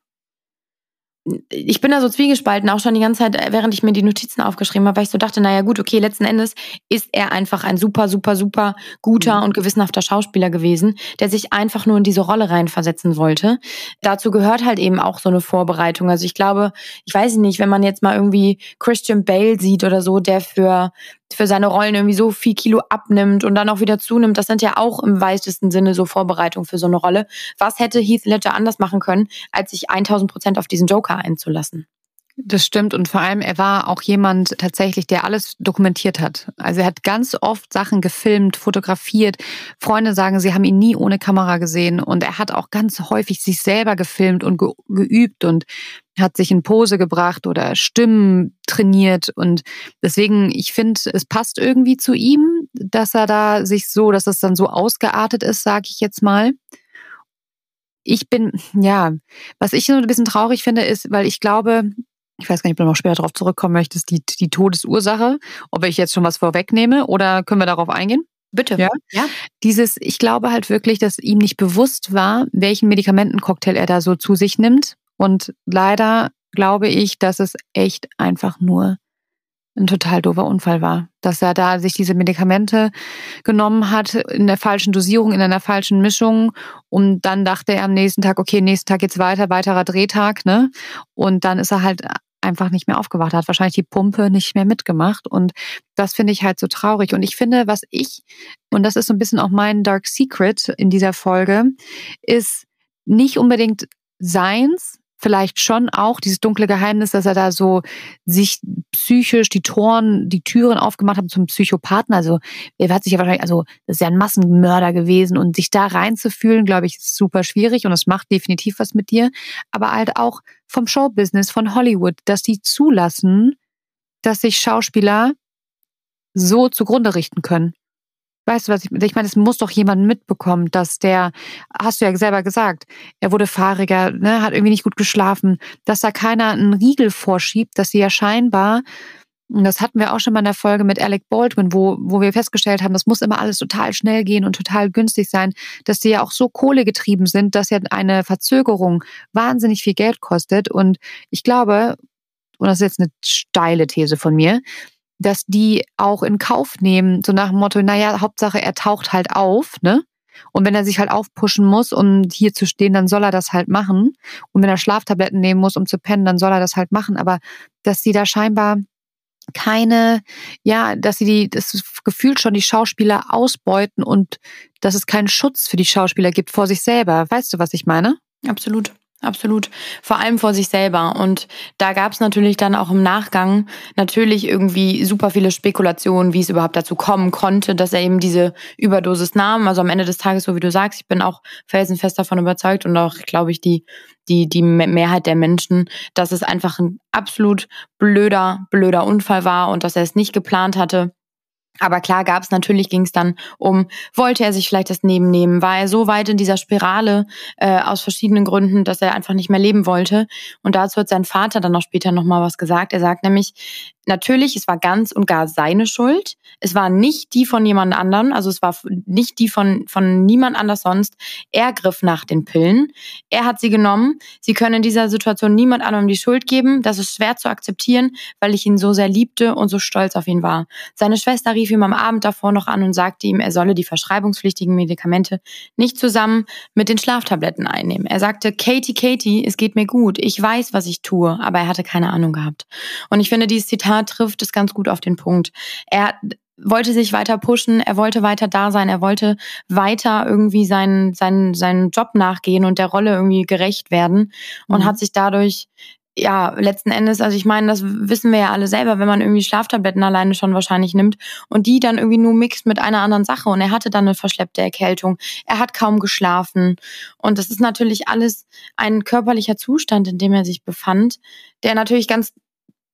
ich bin da so zwiegespalten, auch schon die ganze Zeit, während ich mir die Notizen aufgeschrieben habe, weil ich so dachte, naja gut, okay, letzten Endes ist er einfach ein super, super, super guter mhm. und gewissenhafter Schauspieler gewesen, der sich einfach nur in diese Rolle reinversetzen wollte. Dazu gehört halt eben auch so eine Vorbereitung. Also ich glaube, ich weiß nicht, wenn man jetzt mal irgendwie Christian Bale sieht oder so, der für für seine Rollen irgendwie so viel Kilo abnimmt und dann auch wieder zunimmt. Das sind ja auch im weitesten Sinne so Vorbereitungen für so eine Rolle. Was hätte Heath Ledger anders machen können, als sich 1000 Prozent auf diesen Joker einzulassen? Das stimmt und vor allem, er war auch jemand tatsächlich, der alles dokumentiert hat. Also er hat ganz oft Sachen gefilmt, fotografiert. Freunde sagen, sie haben ihn nie ohne Kamera gesehen und er hat auch ganz häufig sich selber gefilmt und ge geübt und hat sich in Pose gebracht oder Stimmen trainiert und deswegen, ich finde, es passt irgendwie zu ihm, dass er da sich so, dass das dann so ausgeartet ist, sage ich jetzt mal ich bin, ja, was ich so ein bisschen traurig finde, ist, weil ich glaube, ich weiß gar nicht, ob du noch später darauf zurückkommen möchtest, die, die Todesursache, ob ich jetzt schon was vorwegnehme oder können wir darauf eingehen? Bitte. Ja? ja. Dieses, ich glaube halt wirklich, dass ihm nicht bewusst war, welchen Medikamentencocktail er da so zu sich nimmt. Und leider glaube ich, dass es echt einfach nur ein total doofer Unfall war. Dass er da sich diese Medikamente genommen hat in der falschen Dosierung, in einer falschen Mischung. Und dann dachte er am nächsten Tag, okay, nächsten Tag geht's weiter, weiterer Drehtag, ne? Und dann ist er halt einfach nicht mehr aufgewacht, hat wahrscheinlich die Pumpe nicht mehr mitgemacht. Und das finde ich halt so traurig. Und ich finde, was ich, und das ist so ein bisschen auch mein Dark Secret in dieser Folge, ist nicht unbedingt seins, vielleicht schon auch dieses dunkle Geheimnis, dass er da so sich psychisch die Toren, die Türen aufgemacht hat zum Psychopathen. Also er hat sich ja wahrscheinlich, also das ist ja ein Massenmörder gewesen und sich da reinzufühlen, glaube ich, ist super schwierig und es macht definitiv was mit dir. Aber halt auch vom Showbusiness, von Hollywood, dass die zulassen, dass sich Schauspieler so zugrunde richten können. Weißt du, was ich, ich meine, es muss doch jemand mitbekommen, dass der, hast du ja selber gesagt, er wurde fahriger, ne, hat irgendwie nicht gut geschlafen, dass da keiner einen Riegel vorschiebt, dass sie ja scheinbar, und das hatten wir auch schon mal in der Folge mit Alec Baldwin, wo, wo wir festgestellt haben, das muss immer alles total schnell gehen und total günstig sein, dass die ja auch so kohlegetrieben sind, dass ja eine Verzögerung wahnsinnig viel Geld kostet. Und ich glaube, und das ist jetzt eine steile These von mir, dass die auch in Kauf nehmen, so nach dem Motto, naja, Hauptsache er taucht halt auf, ne? Und wenn er sich halt aufpushen muss, um hier zu stehen, dann soll er das halt machen. Und wenn er Schlaftabletten nehmen muss, um zu pennen, dann soll er das halt machen. Aber dass sie da scheinbar keine, ja, dass sie die, das Gefühl schon die Schauspieler ausbeuten und dass es keinen Schutz für die Schauspieler gibt vor sich selber. Weißt du, was ich meine? Absolut. Absolut. Vor allem vor sich selber. Und da gab es natürlich dann auch im Nachgang natürlich irgendwie super viele Spekulationen, wie es überhaupt dazu kommen konnte, dass er eben diese Überdosis nahm. Also am Ende des Tages, so wie du sagst, ich bin auch felsenfest davon überzeugt und auch, glaube ich, die, die, die Mehrheit der Menschen, dass es einfach ein absolut blöder, blöder Unfall war und dass er es nicht geplant hatte. Aber klar gab es natürlich, ging es dann um, wollte er sich vielleicht das Neben nehmen? War er so weit in dieser Spirale äh, aus verschiedenen Gründen, dass er einfach nicht mehr leben wollte? Und dazu hat sein Vater dann auch später nochmal was gesagt. Er sagt nämlich, natürlich, es war ganz und gar seine Schuld. Es war nicht die von jemand anderem, also es war nicht die von, von niemand anders sonst. Er griff nach den Pillen. Er hat sie genommen. Sie können in dieser Situation niemand anderem die Schuld geben. Das ist schwer zu akzeptieren, weil ich ihn so sehr liebte und so stolz auf ihn war. Seine Schwester rief ihm am Abend davor noch an und sagte ihm, er solle die verschreibungspflichtigen Medikamente nicht zusammen mit den Schlaftabletten einnehmen. Er sagte, Katie, Katie, es geht mir gut. Ich weiß, was ich tue, aber er hatte keine Ahnung gehabt. Und ich finde, dieses Zitat trifft es ganz gut auf den Punkt. Er wollte sich weiter pushen, er wollte weiter da sein, er wollte weiter irgendwie seinen, seinen, seinen Job nachgehen und der Rolle irgendwie gerecht werden und mhm. hat sich dadurch ja, letzten Endes, also ich meine, das wissen wir ja alle selber, wenn man irgendwie Schlaftabletten alleine schon wahrscheinlich nimmt und die dann irgendwie nur mixt mit einer anderen Sache und er hatte dann eine verschleppte Erkältung, er hat kaum geschlafen und das ist natürlich alles ein körperlicher Zustand, in dem er sich befand, der natürlich ganz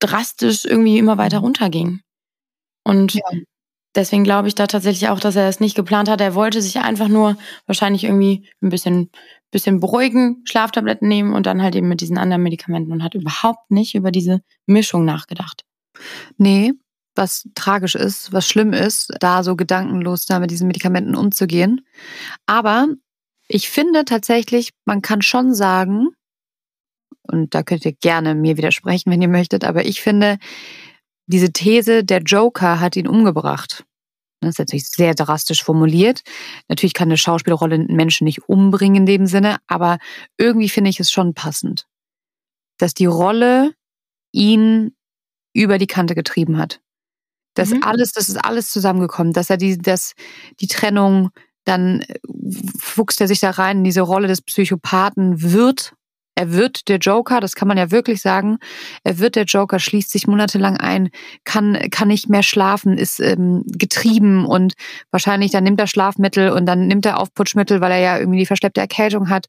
drastisch irgendwie immer weiter runterging. Und ja. deswegen glaube ich da tatsächlich auch, dass er es nicht geplant hat. Er wollte sich einfach nur wahrscheinlich irgendwie ein bisschen, bisschen beruhigen, Schlaftabletten nehmen und dann halt eben mit diesen anderen Medikamenten und hat überhaupt nicht über diese Mischung nachgedacht. Nee, was tragisch ist, was schlimm ist, da so gedankenlos da mit diesen Medikamenten umzugehen. Aber ich finde tatsächlich, man kann schon sagen, und da könnt ihr gerne mir widersprechen, wenn ihr möchtet, aber ich finde, diese These, der Joker hat ihn umgebracht. Das ist natürlich sehr drastisch formuliert. Natürlich kann eine Schauspielrolle einen Menschen nicht umbringen in dem Sinne, aber irgendwie finde ich es schon passend, dass die Rolle ihn über die Kante getrieben hat. Das mhm. alles, das ist alles zusammengekommen, dass er die, dass die Trennung, dann fuchst er sich da rein in diese Rolle des Psychopathen, wird er wird der Joker, das kann man ja wirklich sagen. Er wird der Joker, schließt sich monatelang ein, kann, kann nicht mehr schlafen, ist ähm, getrieben und wahrscheinlich dann nimmt er Schlafmittel und dann nimmt er Aufputschmittel, weil er ja irgendwie die verschleppte Erkältung hat.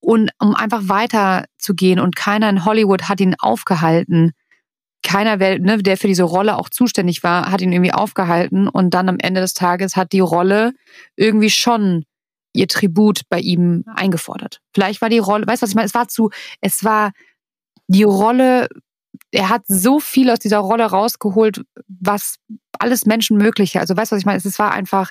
Und um einfach weiterzugehen und keiner in Hollywood hat ihn aufgehalten. Keiner, ne, der für diese Rolle auch zuständig war, hat ihn irgendwie aufgehalten. Und dann am Ende des Tages hat die Rolle irgendwie schon ihr Tribut bei ihm eingefordert. Vielleicht war die Rolle, weißt du, was ich meine? Es war zu, es war die Rolle, er hat so viel aus dieser Rolle rausgeholt, was alles Menschenmögliche. Also weißt du, was ich meine? Es war einfach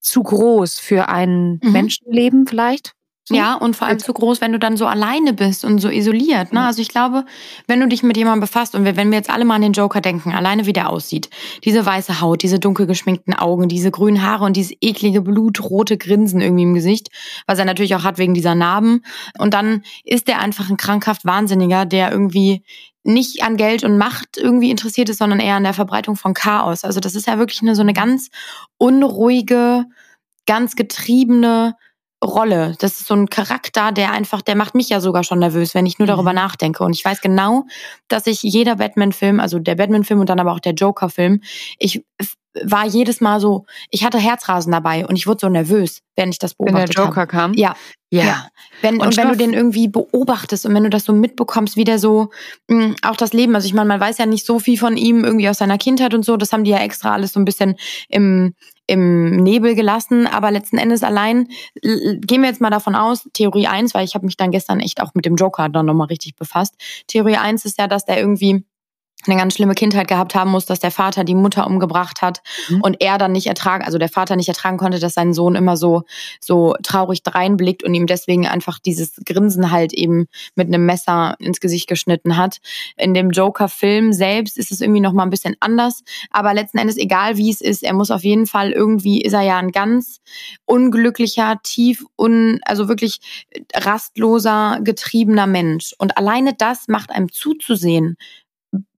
zu groß für ein mhm. Menschenleben vielleicht. So? Ja, und vor allem zu groß, wenn du dann so alleine bist und so isoliert. Ne? Also ich glaube, wenn du dich mit jemandem befasst und wenn wir jetzt alle mal an den Joker denken, alleine wie der aussieht, diese weiße Haut, diese dunkel geschminkten Augen, diese grünen Haare und dieses eklige blutrote Grinsen irgendwie im Gesicht, was er natürlich auch hat wegen dieser Narben. Und dann ist er einfach ein krankhaft Wahnsinniger, der irgendwie nicht an Geld und Macht irgendwie interessiert ist, sondern eher an der Verbreitung von Chaos. Also das ist ja wirklich eine, so eine ganz unruhige, ganz getriebene Rolle. Das ist so ein Charakter, der einfach, der macht mich ja sogar schon nervös, wenn ich nur darüber mhm. nachdenke. Und ich weiß genau, dass ich jeder Batman-Film, also der Batman-Film und dann aber auch der Joker-Film, ich war jedes Mal so, ich hatte Herzrasen dabei und ich wurde so nervös, wenn ich das beobachtet habe. Wenn der Joker hab. kam? Ja. Ja. ja. Wenn, und, und wenn du den irgendwie beobachtest und wenn du das so mitbekommst, wie der so mh, hm, auch das Leben, also ich meine, man weiß ja nicht so viel von ihm irgendwie aus seiner Kindheit und so, das haben die ja extra alles so ein bisschen im, im Nebel gelassen, aber letzten Endes allein gehen wir jetzt mal davon aus, Theorie 1, weil ich habe mich dann gestern echt auch mit dem Joker dann nochmal richtig befasst. Theorie 1 ist ja, dass der irgendwie eine ganz schlimme Kindheit gehabt haben muss, dass der Vater die Mutter umgebracht hat mhm. und er dann nicht ertragen, also der Vater nicht ertragen konnte, dass sein Sohn immer so so traurig reinblickt und ihm deswegen einfach dieses Grinsen halt eben mit einem Messer ins Gesicht geschnitten hat. In dem Joker-Film selbst ist es irgendwie noch mal ein bisschen anders, aber letzten Endes egal wie es ist, er muss auf jeden Fall irgendwie ist er ja ein ganz unglücklicher, tief un, also wirklich rastloser, getriebener Mensch und alleine das macht einem zuzusehen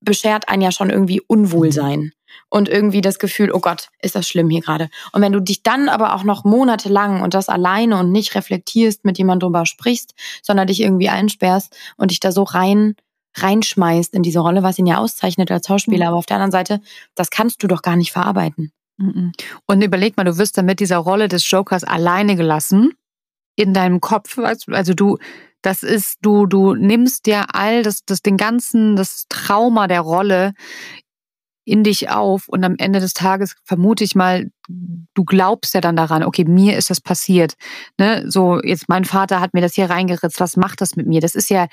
beschert einen ja schon irgendwie Unwohlsein mhm. und irgendwie das Gefühl, oh Gott, ist das schlimm hier gerade. Und wenn du dich dann aber auch noch monatelang und das alleine und nicht reflektierst, mit jemandem drüber sprichst, sondern dich irgendwie einsperrst und dich da so rein reinschmeißt in diese Rolle, was ihn ja auszeichnet als Schauspieler, mhm. aber auf der anderen Seite, das kannst du doch gar nicht verarbeiten. Mhm. Und überleg mal, du wirst dann mit dieser Rolle des Jokers alleine gelassen in deinem Kopf, also du das ist, du, du nimmst dir all das, das, den ganzen, das Trauma der Rolle in dich auf und am Ende des Tages vermute ich mal, du glaubst ja dann daran, okay, mir ist das passiert. Ne? So, jetzt mein Vater hat mir das hier reingeritzt, was macht das mit mir? Das ist ja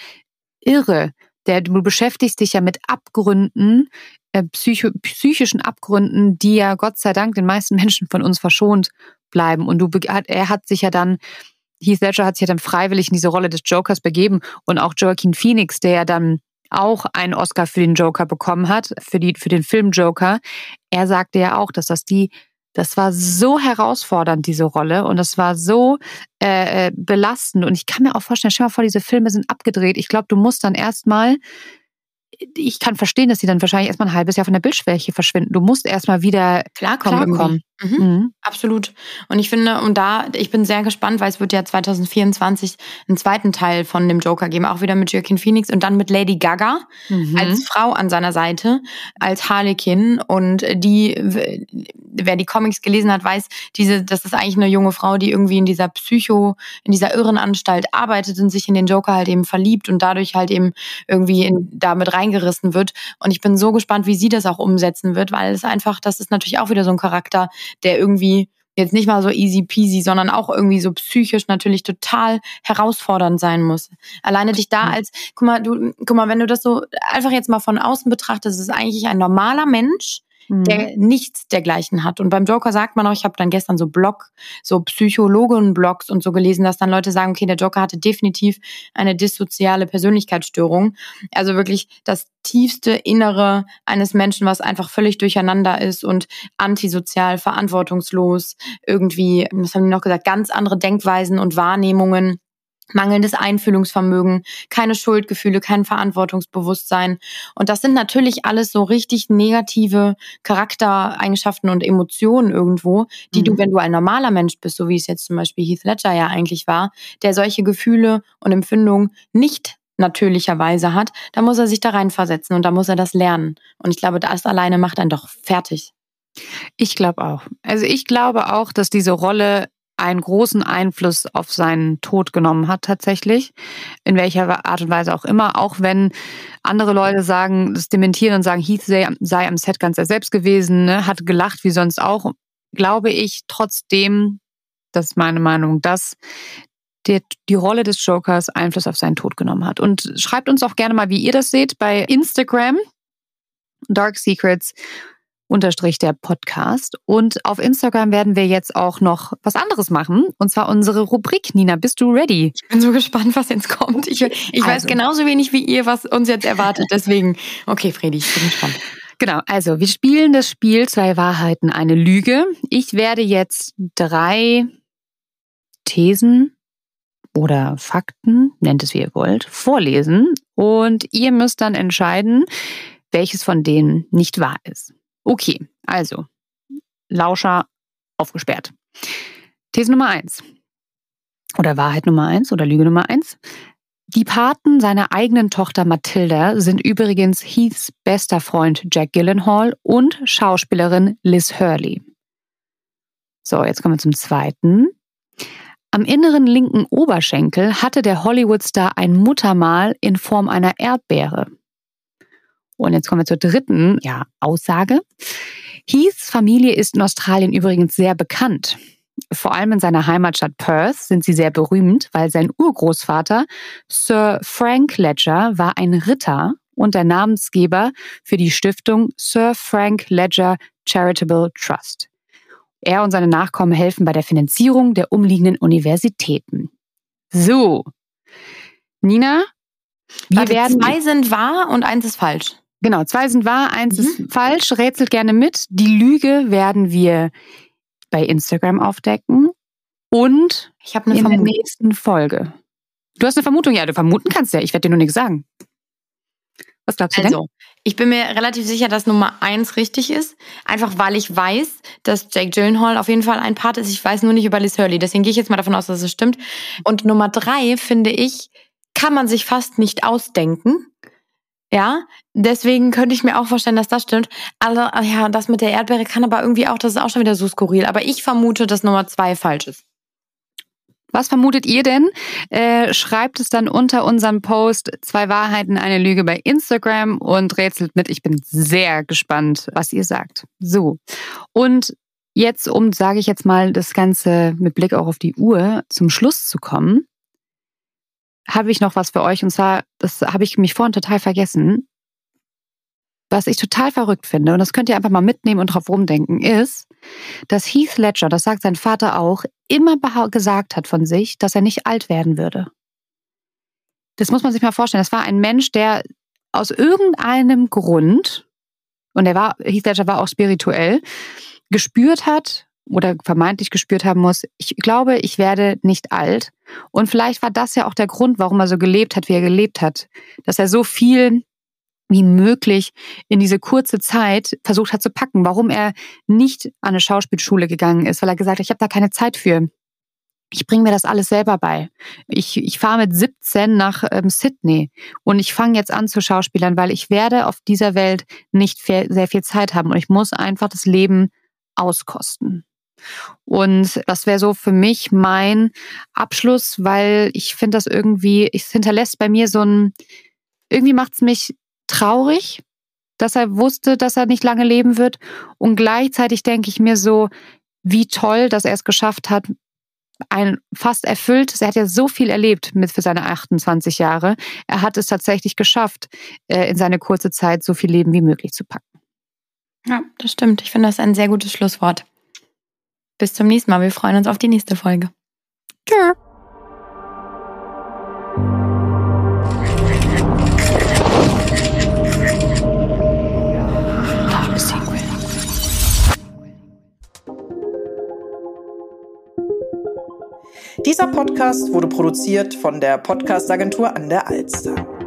irre. Der, du beschäftigst dich ja mit Abgründen, äh, psycho, psychischen Abgründen, die ja Gott sei Dank den meisten Menschen von uns verschont bleiben. Und du, er hat sich ja dann Heath Ledger hat sich ja dann freiwillig in diese Rolle des Jokers begeben und auch Joaquin Phoenix, der ja dann auch einen Oscar für den Joker bekommen hat, für, die, für den Film Joker. Er sagte ja auch, dass das die, das war so herausfordernd, diese Rolle, und das war so äh, äh belastend. Und ich kann mir auch vorstellen, stell mal vor, diese Filme sind abgedreht. Ich glaube, du musst dann erstmal ich kann verstehen, dass sie dann wahrscheinlich erstmal ein halbes Jahr von der Bildschwäche verschwinden. Du musst erstmal wieder klarkommen. klarkommen. Mhm. Mhm. Absolut. Und ich finde, und da, ich bin sehr gespannt, weil es wird ja 2024 einen zweiten Teil von dem Joker geben, auch wieder mit Joaquin Phoenix und dann mit Lady Gaga mhm. als Frau an seiner Seite, als Harlequin. Und die, wer die Comics gelesen hat, weiß, diese, das ist eigentlich eine junge Frau, die irgendwie in dieser Psycho, in dieser Irrenanstalt arbeitet und sich in den Joker halt eben verliebt und dadurch halt eben irgendwie in, damit reingerissen wird. Und ich bin so gespannt, wie sie das auch umsetzen wird, weil es einfach, das ist natürlich auch wieder so ein Charakter, der irgendwie jetzt nicht mal so easy peasy, sondern auch irgendwie so psychisch natürlich total herausfordernd sein muss. Alleine dich da als, guck mal, du, guck mal, wenn du das so einfach jetzt mal von außen betrachtest, ist eigentlich ein normaler Mensch, der mhm. nichts dergleichen hat. Und beim Joker sagt man auch, ich habe dann gestern so Blog, so Psychologen-Blogs und so gelesen, dass dann Leute sagen, okay, der Joker hatte definitiv eine dissoziale Persönlichkeitsstörung. Also wirklich das tiefste Innere eines Menschen, was einfach völlig durcheinander ist und antisozial, verantwortungslos, irgendwie, was haben die noch gesagt, ganz andere Denkweisen und Wahrnehmungen mangelndes Einfühlungsvermögen, keine Schuldgefühle, kein Verantwortungsbewusstsein. Und das sind natürlich alles so richtig negative Charaktereigenschaften und Emotionen irgendwo, die mhm. du, wenn du ein normaler Mensch bist, so wie es jetzt zum Beispiel Heath Ledger ja eigentlich war, der solche Gefühle und Empfindungen nicht natürlicherweise hat, da muss er sich da reinversetzen und da muss er das lernen. Und ich glaube, das alleine macht einen doch fertig. Ich glaube auch. Also ich glaube auch, dass diese Rolle einen großen Einfluss auf seinen Tod genommen hat tatsächlich, in welcher Art und Weise auch immer, auch wenn andere Leute sagen, das dementieren und sagen, Heath sei, sei am Set ganz er selbst gewesen, ne, hat gelacht wie sonst auch, glaube ich trotzdem, das ist meine Meinung, dass die, die Rolle des Jokers Einfluss auf seinen Tod genommen hat. Und schreibt uns auch gerne mal, wie ihr das seht, bei Instagram, Dark Secrets unterstrich der Podcast. Und auf Instagram werden wir jetzt auch noch was anderes machen. Und zwar unsere Rubrik. Nina, bist du ready? Ich bin so gespannt, was jetzt kommt. Ich, ich also. weiß genauso wenig wie ihr, was uns jetzt erwartet. Deswegen, okay, Fredi, ich bin gespannt. Genau, also wir spielen das Spiel Zwei Wahrheiten, eine Lüge. Ich werde jetzt drei Thesen oder Fakten, nennt es wie ihr wollt, vorlesen und ihr müsst dann entscheiden, welches von denen nicht wahr ist. Okay, also Lauscher aufgesperrt. These Nummer eins oder Wahrheit Nummer eins oder Lüge Nummer eins. Die Paten seiner eigenen Tochter Mathilda sind übrigens Heaths bester Freund Jack Gyllenhaal und Schauspielerin Liz Hurley. So, jetzt kommen wir zum zweiten. Am inneren linken Oberschenkel hatte der Hollywood-Star ein Muttermal in Form einer Erdbeere. Und jetzt kommen wir zur dritten ja, Aussage. Heaths Familie ist in Australien übrigens sehr bekannt. Vor allem in seiner Heimatstadt Perth sind sie sehr berühmt, weil sein Urgroßvater Sir Frank Ledger war ein Ritter und der Namensgeber für die Stiftung Sir Frank Ledger Charitable Trust. Er und seine Nachkommen helfen bei der Finanzierung der umliegenden Universitäten. So. Nina, wir Warte, werden. Zwei sind wahr und eins ist falsch. Genau, zwei sind wahr, eins mhm. ist falsch. Rätselt gerne mit. Die Lüge werden wir bei Instagram aufdecken und ich habe eine in Vermutung. der nächsten Folge. Du hast eine Vermutung, ja, du vermuten kannst ja. Ich werde dir nur nichts sagen. Was glaubst du also, denn? Ich bin mir relativ sicher, dass Nummer eins richtig ist. Einfach weil ich weiß, dass Jake Gyllenhaal auf jeden Fall ein Part ist. Ich weiß nur nicht über Liz Hurley. Deswegen gehe ich jetzt mal davon aus, dass es stimmt. Und Nummer drei, finde ich, kann man sich fast nicht ausdenken. Ja, deswegen könnte ich mir auch vorstellen, dass das stimmt. Also, ja, das mit der Erdbeere kann aber irgendwie auch, das ist auch schon wieder so skurril. Aber ich vermute, dass Nummer zwei falsch ist. Was vermutet ihr denn? Äh, schreibt es dann unter unserem Post Zwei Wahrheiten, eine Lüge bei Instagram und rätselt mit. Ich bin sehr gespannt, was ihr sagt. So. Und jetzt, um, sage ich jetzt mal, das Ganze mit Blick auch auf die Uhr zum Schluss zu kommen, habe ich noch was für euch. Und zwar, das habe ich mich vorhin total vergessen. Was ich total verrückt finde, und das könnt ihr einfach mal mitnehmen und drauf rumdenken, ist, dass Heath Ledger, das sagt sein Vater auch, immer gesagt hat von sich, dass er nicht alt werden würde. Das muss man sich mal vorstellen. Das war ein Mensch, der aus irgendeinem Grund, und er war, Heath Ledger war auch spirituell, gespürt hat oder vermeintlich gespürt haben muss, ich glaube, ich werde nicht alt. Und vielleicht war das ja auch der Grund, warum er so gelebt hat, wie er gelebt hat. Dass er so viel wie möglich in diese kurze Zeit versucht hat zu packen, warum er nicht an eine Schauspielschule gegangen ist, weil er gesagt hat, ich habe da keine Zeit für. Ich bringe mir das alles selber bei. Ich, ich fahre mit 17 nach ähm, Sydney und ich fange jetzt an zu Schauspielern, weil ich werde auf dieser Welt nicht sehr viel Zeit haben und ich muss einfach das Leben auskosten. Und das wäre so für mich mein Abschluss, weil ich finde das irgendwie, es hinterlässt bei mir so ein, irgendwie macht es mich traurig, dass er wusste, dass er nicht lange leben wird. Und gleichzeitig denke ich mir so, wie toll, dass er es geschafft hat, ein fast erfüllt. Er hat ja so viel erlebt mit für seine 28 Jahre. Er hat es tatsächlich geschafft, äh, in seine kurze Zeit so viel Leben wie möglich zu packen. Ja, das stimmt. Ich finde das ein sehr gutes Schlusswort. Bis zum nächsten Mal. Wir freuen uns auf die nächste Folge. Tschüss. Dieser Podcast wurde produziert von der Podcastagentur an der Alster.